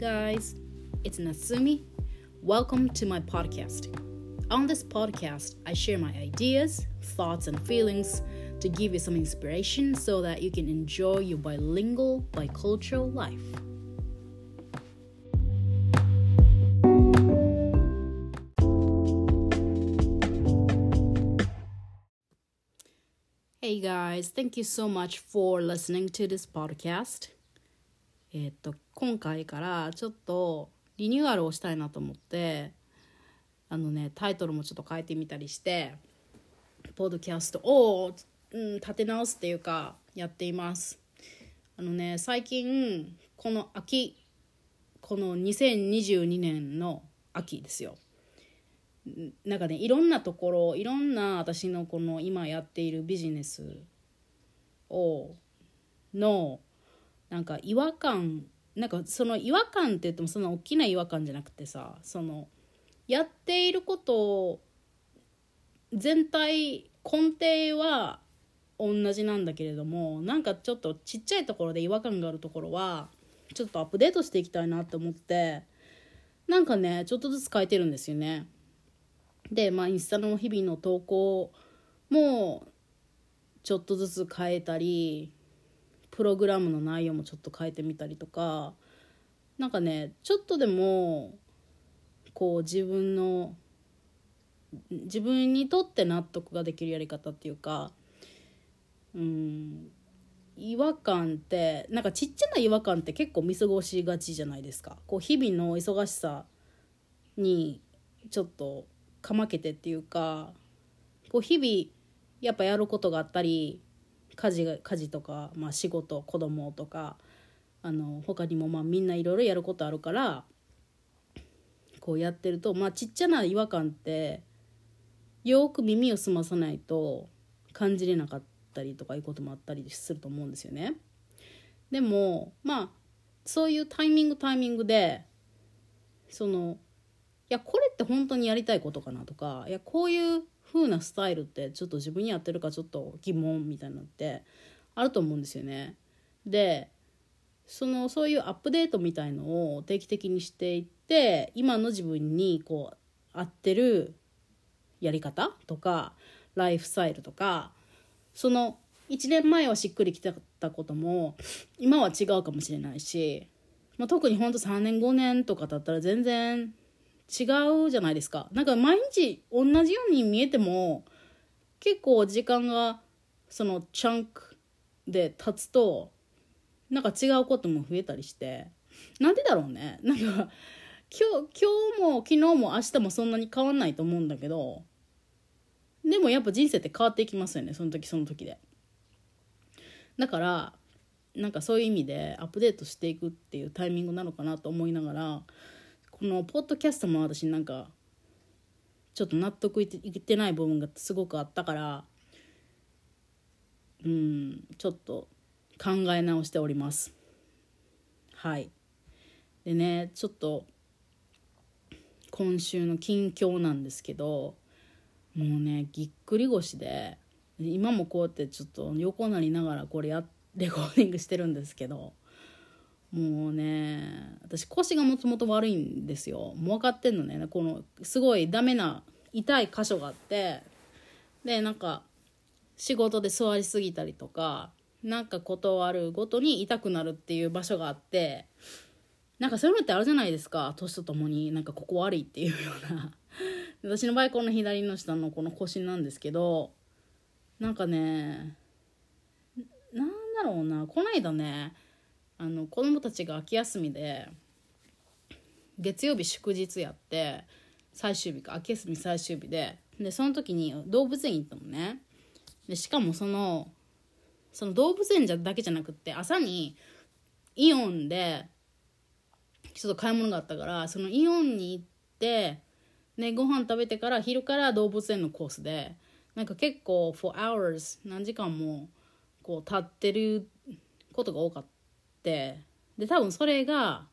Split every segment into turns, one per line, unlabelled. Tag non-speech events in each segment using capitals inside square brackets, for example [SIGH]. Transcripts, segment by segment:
guys, it's Natsumi. Welcome to my podcast. On this podcast, I share my ideas, thoughts, and feelings to give you some inspiration so that you can enjoy your bilingual, bicultural life. Hey guys, thank you so much for listening to this podcast. えっと今回からちょっとリニューアルをしたいなと思ってあのねタイトルもちょっと変えてみたりしてポッドキャストを、うん、立て直すっていうかやっています。あのね最近この秋この2022年の秋ですよ。なんかねいろんなところいろんな私のこの今やっているビジネスをのなんか違和感なんかその違和感って言ってもそんな大きな違和感じゃなくてさそのやっていること全体根底は同じなんだけれどもなんかちょっとちっちゃいところで違和感があるところはちょっとアップデートしていきたいなって思ってなんかねちょっとずつ変えてるんですよね。でまあインスタの日々の投稿もちょっとずつ変えたりプログラムの内容もちょっと変えてみたりとかなんかねちょっとでもこう自分の自分にとって納得ができるやり方っていうかうん違和感ってなんかちっちゃな違和感って結構見過ごしがちじゃないですか。こう日々の忙しさにちょっとかまけてっていうかこう日々やっぱやることがあったり家事が家事とか、まあ、仕事子供とかあの他にもまあみんないろいろやることあるからこうやってると、まあ、ちっちゃな違和感ってよく耳を澄まさないと感じれなかったりとかいうこともあったりすると思うんですよね。でもまあそういうタイミングタイミングでそのいやこれって本当にやりたいことかなとかいやこういう風なスタイルってちょっと自分に合ってるかちょっと疑問みたいなのってあると思うんですよね。でそのそういうアップデートみたいのを定期的にしていって今の自分にこう合ってるやり方とかライフスタイルとかその1年前はしっくりきてたことも今は違うかもしれないし、まあ、特にほんと3年5年とか経ったら全然違うじゃないですか。なんか毎日同じように見えても結構時間がそのチャンクで経つとなんか違うことも増えたりしてなんでだろうねなんか今日今日も昨日も明日もそんなに変わんないと思うんだけどでもやっぱ人生って変わっていきますよねその時その時で。だからなんかそういう意味でアップデートしていくっていうタイミングなのかなと思いながらのポッドキャストも私なんかちょっと納得いってない部分がすごくあったからうんちょっと考え直しております。はい。でねちょっと今週の近況なんですけどもうねぎっくり腰で今もこうやってちょっと横なりながらこれやレコーディングしてるんですけどもうね私腰がもともと悪いんですよ。もう分かってんのね。このすごいダメな痛い箇所があって。でなんか仕事で座りすぎたりとかなんか断るごとに痛くなるっていう場所があって。なんかそういうのってあるじゃないですか。年とともになんかここ悪いっていうような。[LAUGHS] 私の場合この左の下のこの腰なんですけど。なんかねなんだろうな。こないだねあの子供たちが秋休みで月曜日祝日やって最終日か秋休み最終日ででその時に動物園行ったのね。でしかもそのその動物園じゃだけじゃなくって朝にイオンでちょっと買い物があったからそのイオンに行ってねご飯食べてから昼から動物園のコースでなんか結構 for hours 何時間もこう立ってることが多かった。ってで多分それが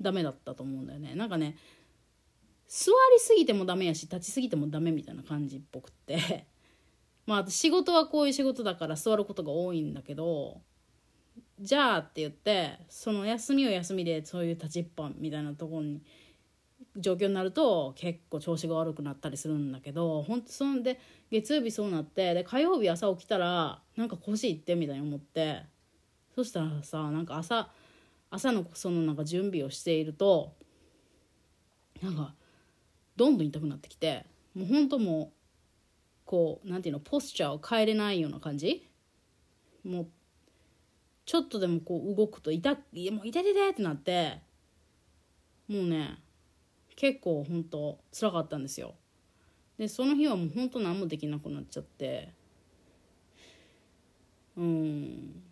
ダメだったと思うんだよね。なんかね座りすぎてもダメやし立ちすぎてもダメみたいな感じっぽくって。[LAUGHS] まあ仕事はこういう仕事だから座ることが多いんだけどじゃあって言ってその休みを休みでそういう立ちっぱみたいなところに状況になると結構調子が悪くなったりするんだけど本当そんで月曜日そうなってで火曜日朝起きたらなんか腰いってみたいに思ってそしたらさなんか朝朝のそのなんか準備をしているとなんかどんどん痛くなってきてもうほんともうこうなんていうのポスチャーを変えれないような感じ？もうちょっとでもこう動くと痛いやもう痛い痛いってなってもうね結構ほんと辛かったんですよ。でその日はもうほんと何もできなくなっちゃって。うん。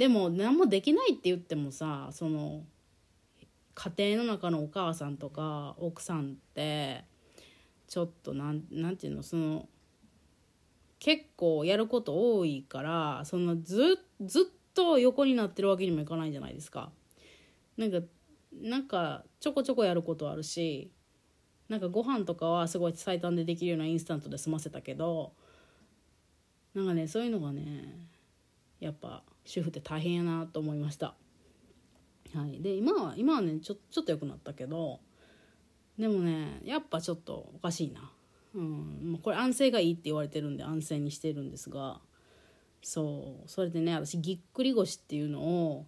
でも何もできないって言ってもさその家庭の中のお母さんとか奥さんってちょっとなんなんていうのその結構やること多いからそのずずっと横になってるわけにもいかないじゃないですか。なんかなんかちょこちょこやることあるしなんかご飯とかはすごい最短でできるようなインスタントで済ませたけどなんかねそういうのがねやっぱ主婦って大変やなと思いました。はい、で今は今はねちょちょっと良くなったけどでもねやっぱちょっとおかしいな。うん、これ安静がいいって言われてるんで安静にしてるんですがそう。それでね私ぎっくり腰っていうのを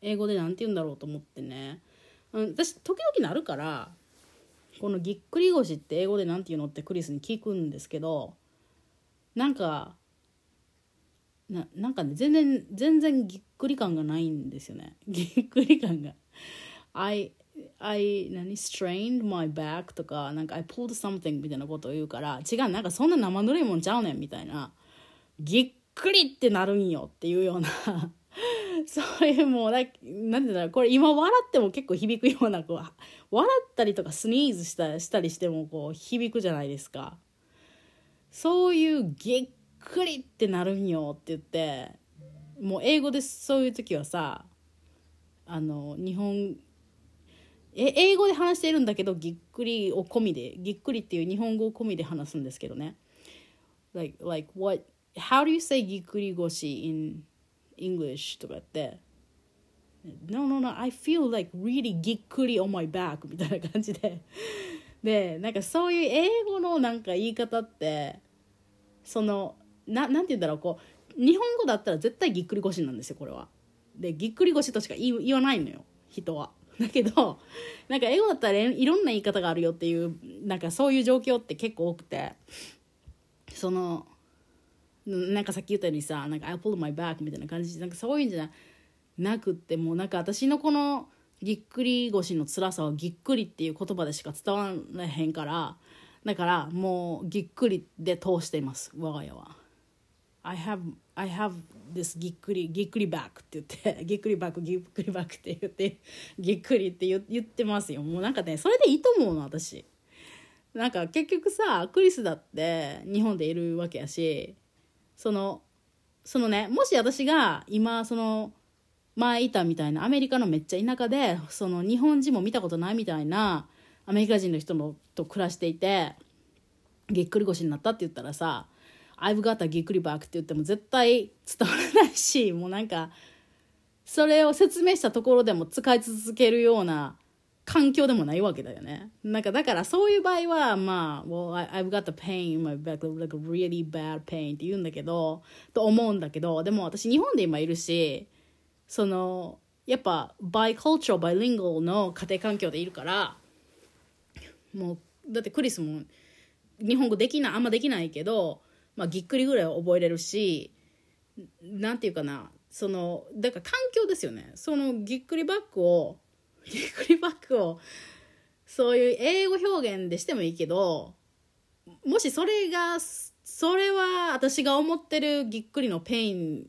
英語で何て言うんだろうと思ってね、うん、私時々なるからこのぎっくり腰って英語で何て言うのってクリスに聞くんですけどなんかななんかね全然全然ぎっくり感がないんですよね。[LAUGHS] ぎっくり感が。I I 何？strained my back とかなんか I pulled something みたいなことを言うから違うなんかそんな生ぬるいもんちゃうねんみたいな。ぎっくりってなるんよっていうような。[LAUGHS] そういうもうなんて言うんだろう。これ今笑っても結構響くようなこう笑ったりとかスニーズしたしたりしてもこう響くじゃないですか。そういうぎっくりってなるんよって言ってもう英語でそういう時はさあの日本え英語で話しているんだけどぎっくりを込みでぎっくりっていう日本語を込みで話すんですけどね。Like like what how do you say ぎっくり腰 in English? とかって。No no no I feel like really ぎっくり on my back みたいな感じで。でなんかそういう英語のなんか言い方ってそのななんて言うんだろうこう日本語だったら絶対ぎっくり腰なんですよこれは。でぎっくり腰としか言わないのよ人は。[LAUGHS] だけどなんか英語だったらいろんな言い方があるよっていうなんかそういう状況って結構多くて。そのなんかさっき言ったようにさ「なんか I pulled my back」みたいな感じなんかそういうんじゃなくってもうなんか私のこのぎっくり腰の辛さはぎっくりっていう言葉でしか伝わらへんからだからもうぎっくりで通しています我が家は。I have, I have this ぎっくりぎっくりバックって言ってぎっくりバックぎっくりバックって言ってぎっくりって言言ってますよ。もうなんかねそれでいいと思うの私。なんか結局さクリスだって日本でいるわけやしそのそのねもし私が今その前いたみたいなアメリカのめっちゃ田舎でその日本人も見たことないみたいなアメリカ人の人のと暮らしていてぎっくり腰になったって言ったらさ I've got a ぎっくりバックって言っても絶対伝わらないし、もうなんか、それを説明したところでも使い続けるような環境でもないわけだよね。なんかだからそういう場合は、まあ、well, I've got a pain in my back, like a really bad pain って言うんだけど、と思うんだけど、でも私日本で今いるし、その、やっぱ、バイ cultural, bilingual の家庭環境でいるから、もう、だってクリスも日本語できない、あんまできないけど、まあ、ぎっくりぐらいは覚えれるしなんていうかなそのだから環境ですよね。そのぎっくりバックをぎっくりバックをそういう英語表現でしてもいいけどもしそれがそれは私が思ってるぎっくりの pain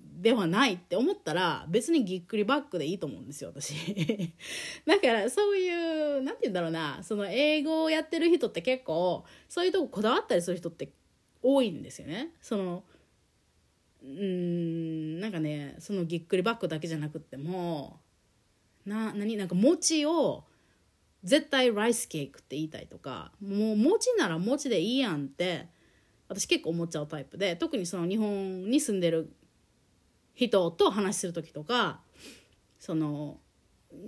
ではないって思ったら別にぎっくり back でいいと思うんですよ私。[LAUGHS] だからそういう何て言うんだろうなその英語をやってる人って結構そういうとここだわったりする人って多いんですよね。そのうんなんかねそのぎっくり back だけじゃなくってもな何なんか餅を絶対ライスケークって言いたいとかもう餅なら餅でいいやんって私結構思っちゃうタイプで特にその日本に住んでる人と話する時とかその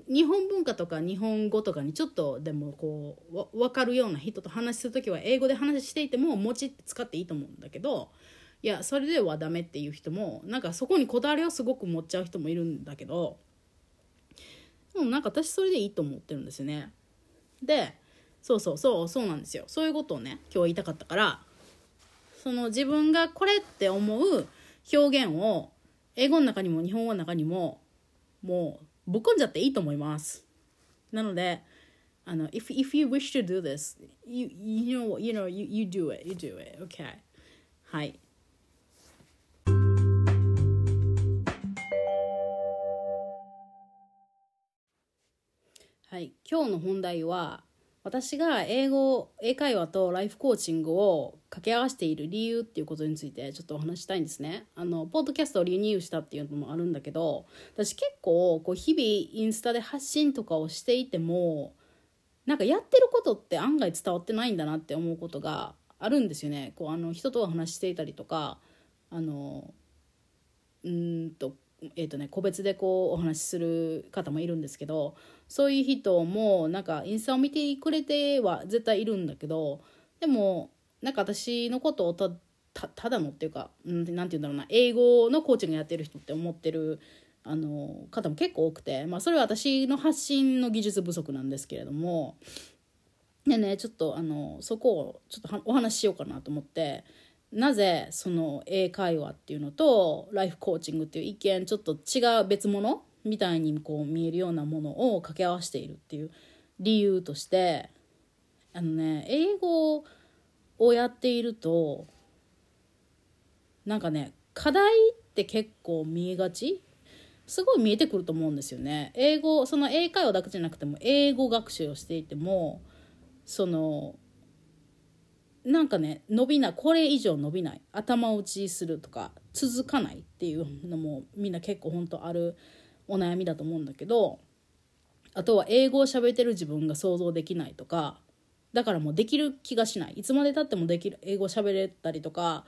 日本文化とか日本語とかにちょっとでもこう分かるような人と話する時は英語で話していても「持ち」って使っていいと思うんだけどいやそれではダメっていう人もなんかそこにこだわりをすごく持っちゃう人もいるんだけどでもなんか私それでいいと思ってるんですよね。でそうそうそうそうなんですよそういうことをね今日言いたかったからその自分がこれって思う表現を英語の中にも日本語の中にももうぶっ込んじゃっていいと思います。なので、あの、if, if you wish to do this, you, you know, you know, you, you do it, you do it, okay. はい。はい、今日の本題は私が英語英会話とライフコーチングを掛け合わせている理由っていうことについてちょっとお話したいんですね。あのポッドキャストをリニューしたっていうのもあるんだけど私結構こう日々インスタで発信とかをしていてもなんかやってることって案外伝わってないんだなって思うことがあるんですよね。こうあの人と話していたりとかあのうんとえーとね、個別でこうお話しする方もいるんですけどそういう人もなんかインスタを見てくれては絶対いるんだけどでもなんか私のことをたただのっていうか、うん、なんて言うんだろうな英語のコーチングやってる人って思ってるあの方も結構多くて、まあ、それは私の発信の技術不足なんですけれどもでねちょっとあのそこをちょっとお話ししようかなと思ってなぜその英会話っていうのとライフコーチングっていう一見ちょっと違う別物みたいにこう見えるようなものを掛け合わせているっていう理由としてあのね英語をやっているとなんかね課題って結構見えがち？すごい見えてくると思うんですよね。英語その英会話だけじゃなくても英語学習をしていてもそのなんかね伸びないこれ以上伸びない頭打ちするとか続かないっていうのもみんな結構本当あるお悩みだと思うんだけどあとは英語を喋ってる自分が想像できないとかだからもうできる気がしない。いつまでたってもできる英語喋れたりとか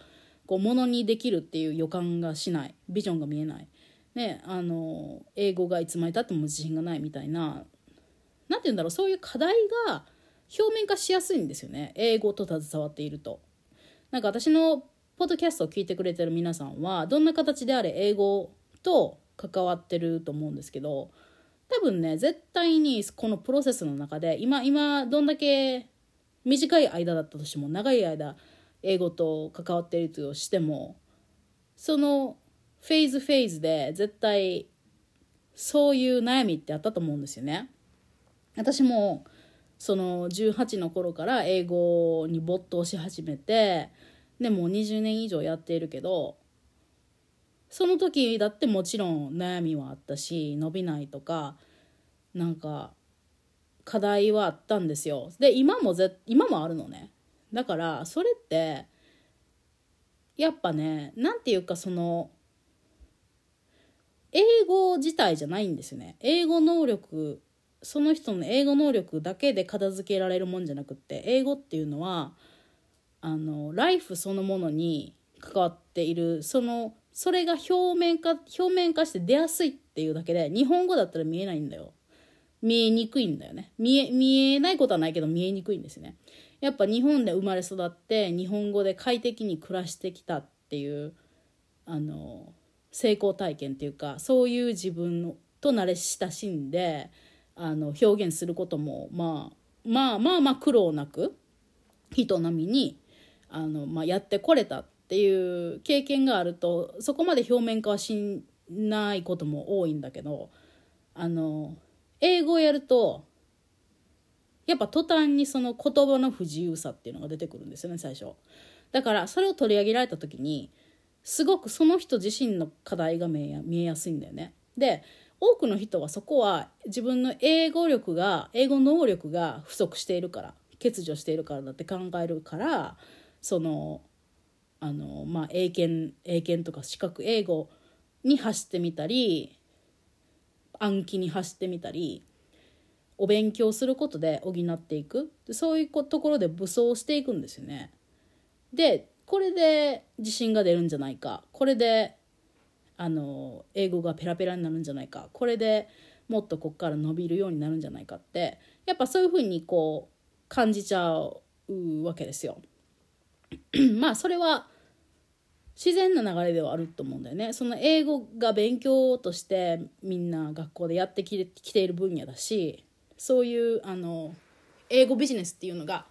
こうものにできるっていう予感がしない。ビジョンが見えない、ね、あの英語がいつまでたっても自信がないみたいな何て言うんだろうそういう課題が表面化しやすいんですよね英語と携わっていると。なんか私のポッドキャストを聞いてくれてる皆さんはどんな形であれ英語と関わってると思うんですけど多分ね絶対にこのプロセスの中で今今どんだけ短い間だったとしても長い間英語と関わっているとしてもそのフェーズフェーズで絶対そういう悩みってあったと思うんですよね。私もその18の頃から英語に没頭し始めてでもう20年以上やっているけどその時だってもちろん悩みはあったし伸びないとかなんか課題はあったんですよ。で今もぜ今もあるのね。だからそれってやっぱねなんていうかその英語自体じゃないんですよね。英語能力その人の英語能力だけで片付けられるもんじゃなくって英語っていうのはあのライフそのものに関わっているそのそれが表面化表面化して出やすいっていうだけで日本語だったら見えないんだよ。見えにくいんだよね。見え見えないことはないけど見えにくいんですね。やっぱ日本で生まれ育って日本語で快適に暮らしてきたっていうあの成功体験っていうかそういう自分と慣れ親しんであの表現することも、まあ、まあまあまあ苦労なく人並みにあの、まあ、やってこれたっていう経験があるとそこまで表面化はしないことも多いんだけどあの英語をやるとやっぱ途端にその言葉の不自由さっていうのが出てくるんですよね最初。だからそれを取り上げられた時にすごくその人自身の課題が見えやすいんだよね。で多くの人はそこは自分の英語力が英語能力が不足しているから欠如しているからだって考えるからそのあのまあ英検英検とか資格英語に走ってみたり暗記に走ってみたりお勉強することで補っていくそういうところで武装していくんですよね。でこれで自信が出るんじゃないかこれであの英語がペラペラになるんじゃないかこれでもっとこっから伸びるようになるんじゃないかってやっぱそういうふうにこう感じちゃうわけですよ。[CLEARS THROAT] まあそれは自然な流れではあると思うんだよね。その英語が勉強としてみんな学校でやってきている分野だしそういうあの英語ビジネスっていうのが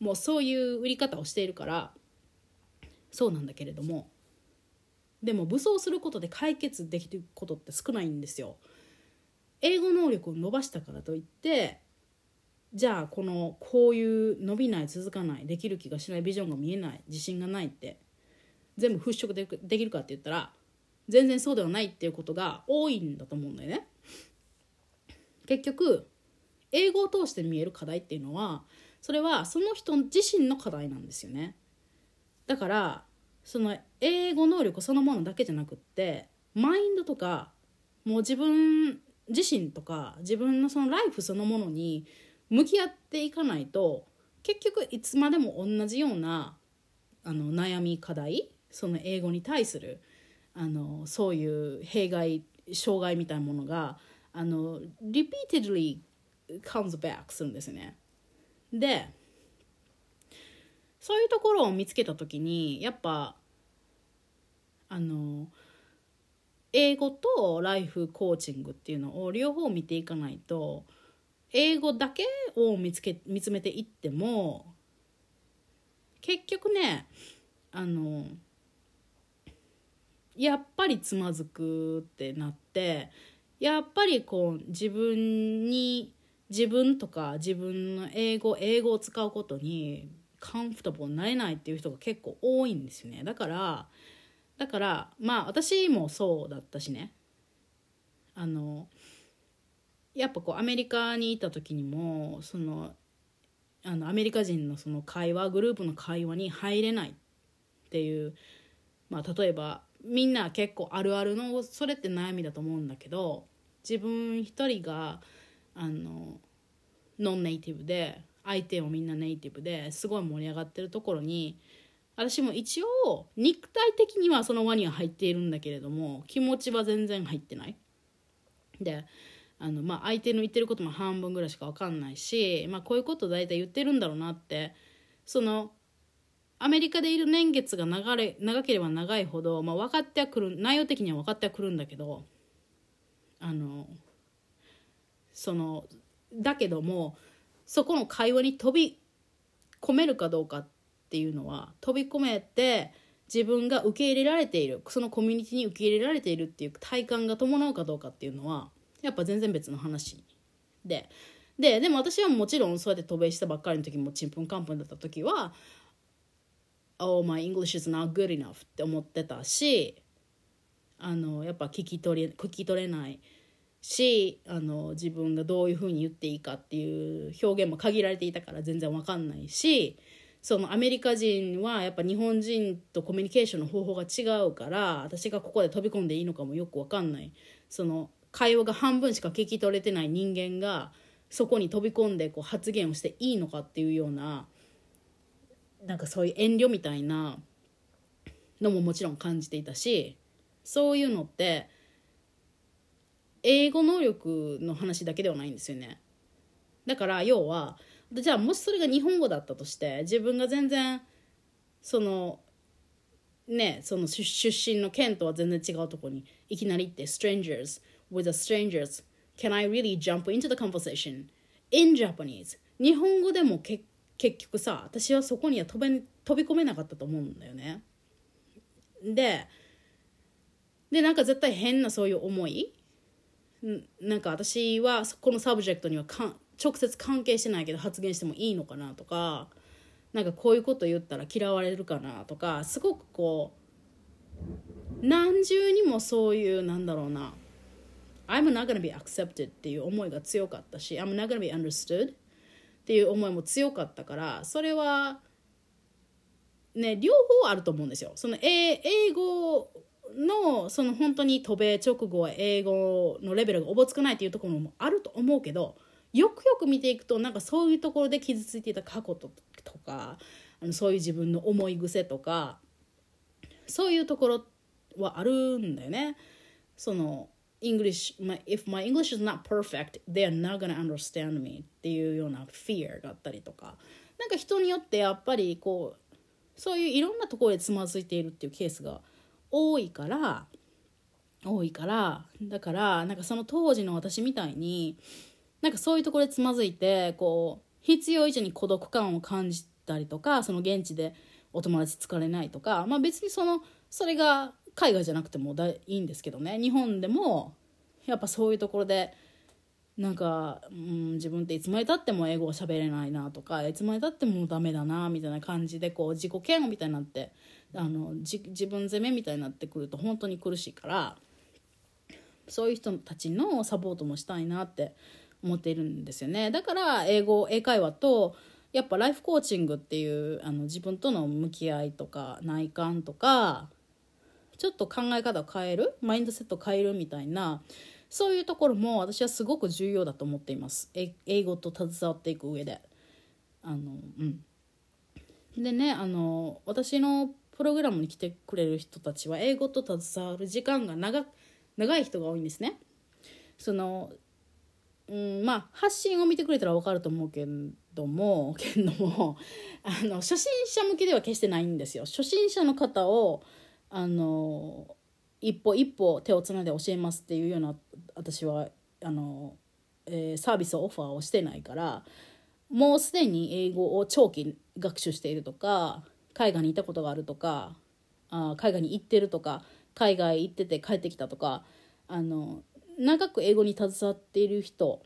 もうそういう売り方をしているからそうなんだけれどもでも武装することで解決できることって少ないんですよ。英語能力を伸ばしたからといってじゃあこのこういう伸びない続かないできる気がしないビジョンが見えない自信がないって全部払拭できるかって言ったら全然そうではないっていうことが多いんだと思うんだよね。結局英語を通して見える課題っていうのはそれはその人自身の課題なんですよね。だからその英語能力そのものだけじゃなくってマインドとかもう自分自身とか自分のそのライフそのものに向き合っていかないと結局いつまでも同じようなあの悩み課題その英語に対するあのそういう弊害障害みたいなものがあの repeatedly comes back するんですよね。でそういうところを見つけた時にやっぱあの英語とライフコーチングっていうのを両方見ていかないと英語だけを見つけ見つめていっても結局ねあのやっぱりつまずくってなってやっぱりこう自分に自分とか自分の英語英語を使うことにカンフタボーになれないっていう人が結構多いんですよね。だからだからまあ私もそうだったしね。あのやっぱこうアメリカにいた時にもそのあのアメリカ人のその会話グループの会話に入れないっていう、まあ、例えばみんな結構あるあるのそれって悩みだと思うんだけど自分一人があのノンネイティブで相手もみんなネイティブですごい盛り上がってるところに私も一応肉体的にはその輪には入っているんだけれども気持ちは全然入ってない。であの、まあ、相手の言ってることも半分ぐらいしか分かんないし、まあ、こういうこと大体言ってるんだろうなってそのアメリカでいる年月が長れ長ければ長いほど、まあ、分かってはくる内容的には分かってはくるんだけどあのそのだけどもそこの会話に飛び込めるかどうかっていうのは飛び込めて自分が受け入れられているそのコミュニティに受け入れられているっていう体感が伴うかどうかっていうのはやっぱ全然別の話で。ででも私はもちろんそうやって渡米したばっかりの時もちんぷんかんぷんだった時は「Oh my English is not good enough」って思ってたしあのやっぱ聞き取れ聞き取れないしあの自分がどういうふうに言っていいかっていう表現も限られていたから全然わかんないしそのアメリカ人はやっぱ日本人とコミュニケーションの方法が違うから私がここで飛び込んでいいのかもよくわかんない。その会話が半分しか聞き取れてない人間がそこに飛び込んでこう発言をしていいのかっていうようななんかそういう遠慮みたいなのももちろん感じていたしそういうのって英語能力の話だけではないんですよね。だから要はじゃあもしそれが日本語だったとして自分が全然そのねその出身の県とは全然違うとこにいきなり行って strangers with the strangers can I really jump into the conversation? in Japanese. 日本語でもけ結局さ私はそこには飛べ飛び込めなかったと思うんだよね。ででなんか絶対変なそういう思いなんか私はこの subject にはか直接関係してないけど発言してもいいのかなとかなんかこういうこと言ったら嫌われるかなとかすごくこう何重にもそういうなんだろうな I'm not gonna be accepted っていう思いが強かったし I'm not gonna be understood っていう思いも強かったからそれはね両方あると思うんですよ。その英語のその本当に渡米直後は英語のレベルがおぼつかないっていうところもあると思うけどよくよく見ていくとなんかそういうところで傷ついていた過去とかあのそういう自分の思い癖とかそういうところはあるんだよね。その English my, if my English is not perfect they are not gonna understand me っていうような fear があったりとか。なんか人によってやっぱりこうそういういろんなところでつまずいているっていうケースが多いから多いからだからなんかその当時の私みたいになんかそういうところでつまずいてこう必要以上に孤独感を感じたりとかその現地でお友達疲れないとかまあ別にそのそれが海外じゃなくてもだいいんですけどね。日本でもやっぱそういうところでなんか、うん、自分っていつまでたっても英語を喋れないなとかいつまでたってもダメだなみたいな感じでこう自己嫌悪みたいになってあの自分責めみたいになってくると本当に苦しいからそういう人たちのサポートもしたいなって思っているんですよね。だから英語英会話とやっぱライフコーチングっていうあの自分との向き合いとか内観とかちょっと考え方を変えるマインドセットを変えるみたいなそういうところも私はすごく重要だと思っています英語と携わっていく上で。あのうんでねあの私のプログラムに来てくれる人たちは英語と携わる時間が長長い人が多いんですね。そのうんまあ発信を見てくれたら分かると思うけども [LAUGHS] けどもあの初心者向けでは決してないんですよ。初心者の方をあの一歩一歩手をつないで教えますっていうような私はあの、えー、サービスをオファーをしてないからもうすでに英語を長期学習しているとか海外にいたことがあるとかあ海外に行ってるとか海外行ってて帰ってきたとかあの長く英語に携わっている人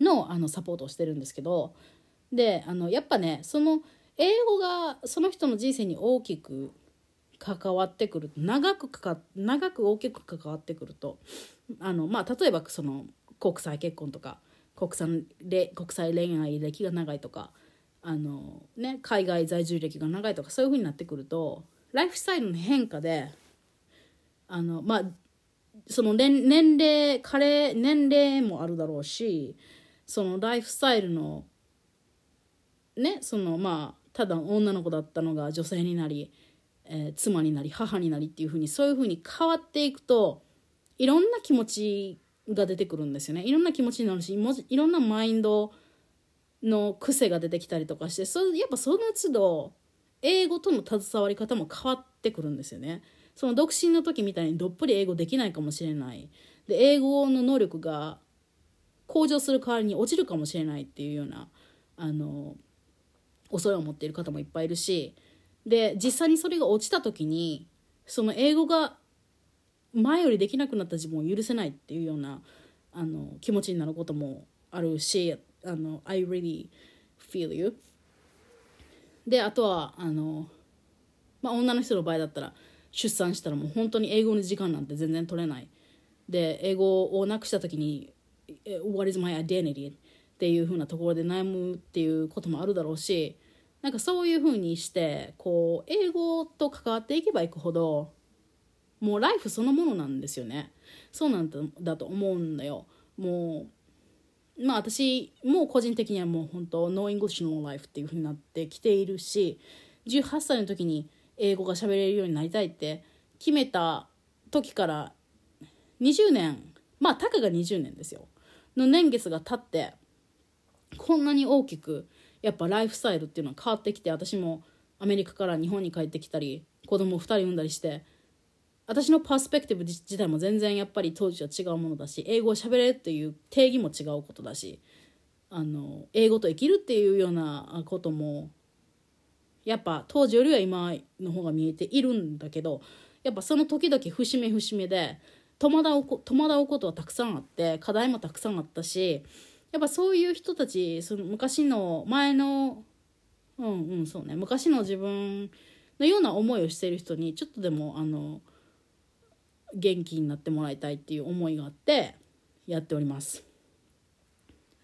のあのサポートをしてるんですけどであのやっぱねその英語がその人の人生に大きく関わってくる長くかか長く大きく関わってくるとあの、まあ、例えばその国際結婚とか国際国際恋愛歴が長いとかあの、ね、海外在住歴が長いとかそういうふうになってくるとライフスタイルの変化であのまあその年年齢彼年齢もあるだろうしそのライフスタイルのねそのまあただ女の子だったのが女性になりえー、妻になり母になりっていうふうにそういうふうに変わっていくといろんな気持ちが出てくるんですよねいろんな気持ちになるしいろんなマインドの癖が出てきたりとかしてそやっぱその都度英語との携わり方も変わってくるんですよね。その独身の時みたいにどっぷり英語できないかもしれないで英語の能力が向上する代わりに落ちるかもしれないっていうようなあの恐れを持っている方もいっぱいいるしで実際にそれが落ちた時にその英語が前よりできなくなった自分を許せないっていうようなあの気持ちになることもあるしあの I really feel you であとはあの、まあ、女の人の場合だったら出産したらもう本当に英語の時間なんて全然取れないで英語をなくした時に「What is my identity?」っていう風なところで悩むっていうこともあるだろうしなんかそういうふうにしてこう英語と関わっていけばいくほどもう life そのものなんですよね。そうなんだと思うんだよ。もうまあ私も個人的にはもう本当 No English No Life っていうふうになってきているし18歳の時に英語が喋れるようになりたいって決めた時から20年まあたかが20年ですよ。の年月が経ってこんなに大きくやっぱライフスタイルっていうのは変わってきて私もアメリカから日本に帰ってきたり子供2人産んだりして私のパースペクティブ自体も全然やっぱり当時は違うものだし英語を喋れっていう定義も違うことだしあの英語と生きるっていうようなこともやっぱ当時よりは今の方が見えているんだけどやっぱその時々節目節目で戸惑う戸惑うことはたくさんあって課題もたくさんあったしやっぱそういう人たちその昔の前のうんうんそうね。昔の自分のような思いをしている人にちょっとでもあの元気になってもらいたいっていう思いがあってやっております。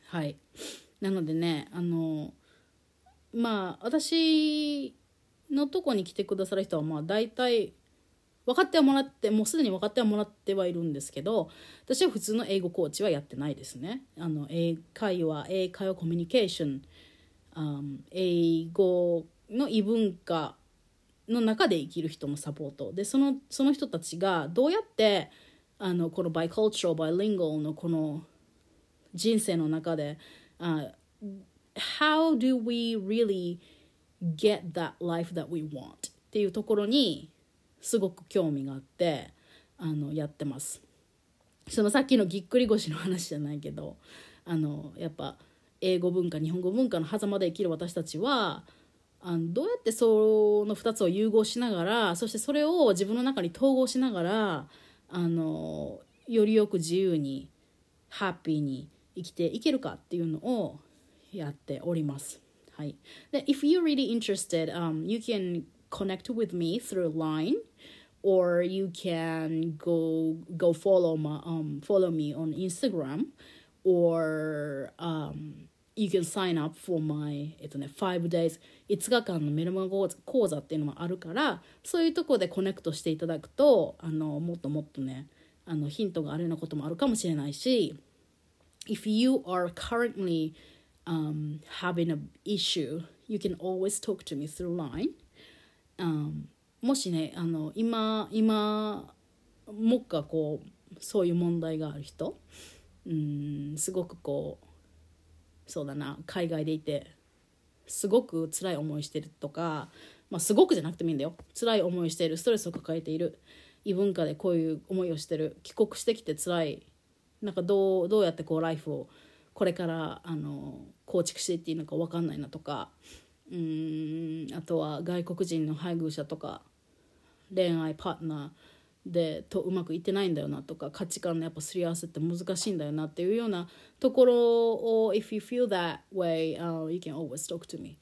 はい。なのでねあのまあ私のとこに来てくださる人はまあ大体分かってはもらってもうすでに分かってはもらってはいるんですけど私は普通の英語コーチはやってないですねあの英会話英会話コミュニケーション、um, 英語の異文化の中で生きる人のサポートでそのその人たちがどうやってあのこのバイカルチャーバイリンゴのこの人生の中で、uh, How do we really get that life that we want? っていうところにすごく興味があってあのやってますそのさっきのぎっくり腰の話じゃないけどあのやっぱ英語文化日本語文化の狭間で生きる私たちはあのどうやってその2つを融合しながらそしてそれを自分の中に統合しながらあのよりよく自由にハッピーに生きていけるかっていうのをやっております。はい。で、if you're really interested, um, you can connect with me through Line or you can go go follow my um follow me on Instagram or um you can sign up for my えっとね5 days 5日間のメルマガ講座っていうのもあるからそういうとこでコネクトしていただくとあのもっともっとねあのヒントがあるようなこともあるかもしれないし if you are currently um, having an issue you can always talk to me through line、um, もしねあの今今もっかこうそういう問題がある人うんすごくこうそうだな海外でいてすごく辛い思いしてるとか、まあ、すごくじゃなくてもいいんだよ。辛い思いしているストレスを抱えている異文化でこういう思いをしてる帰国してきて辛いなんかどうどうやってこうライフをこれからあの構築していっていいのか分かんないなとかうんあとは外国人の配偶者とか恋愛パートナーでとうまくいってないんだよなとか価値観のやっぱすり合わせって難しいんだよなっていうようなところを If you feel that way、uh, you can always talk to me.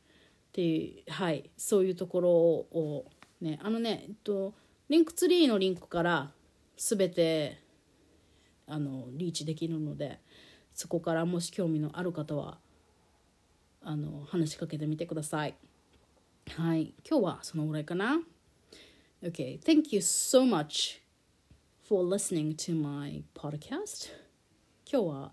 っていうはいそういうところをねあのねえっとリンクツリーのリンクから全てあのリーチできるのでそこからもし興味のある方はあの話しかけてみてくださいはい今日はそのぐらいかな Okay, thank you so much for listening to my podcast. 今日は、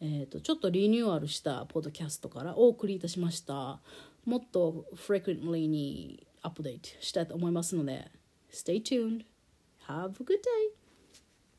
えーと、ちょっとリニューアルしたポッドキャストからお送りいたしました。もっと frequently にアップデートしたいと思いますので、Stay tuned. Have a good day.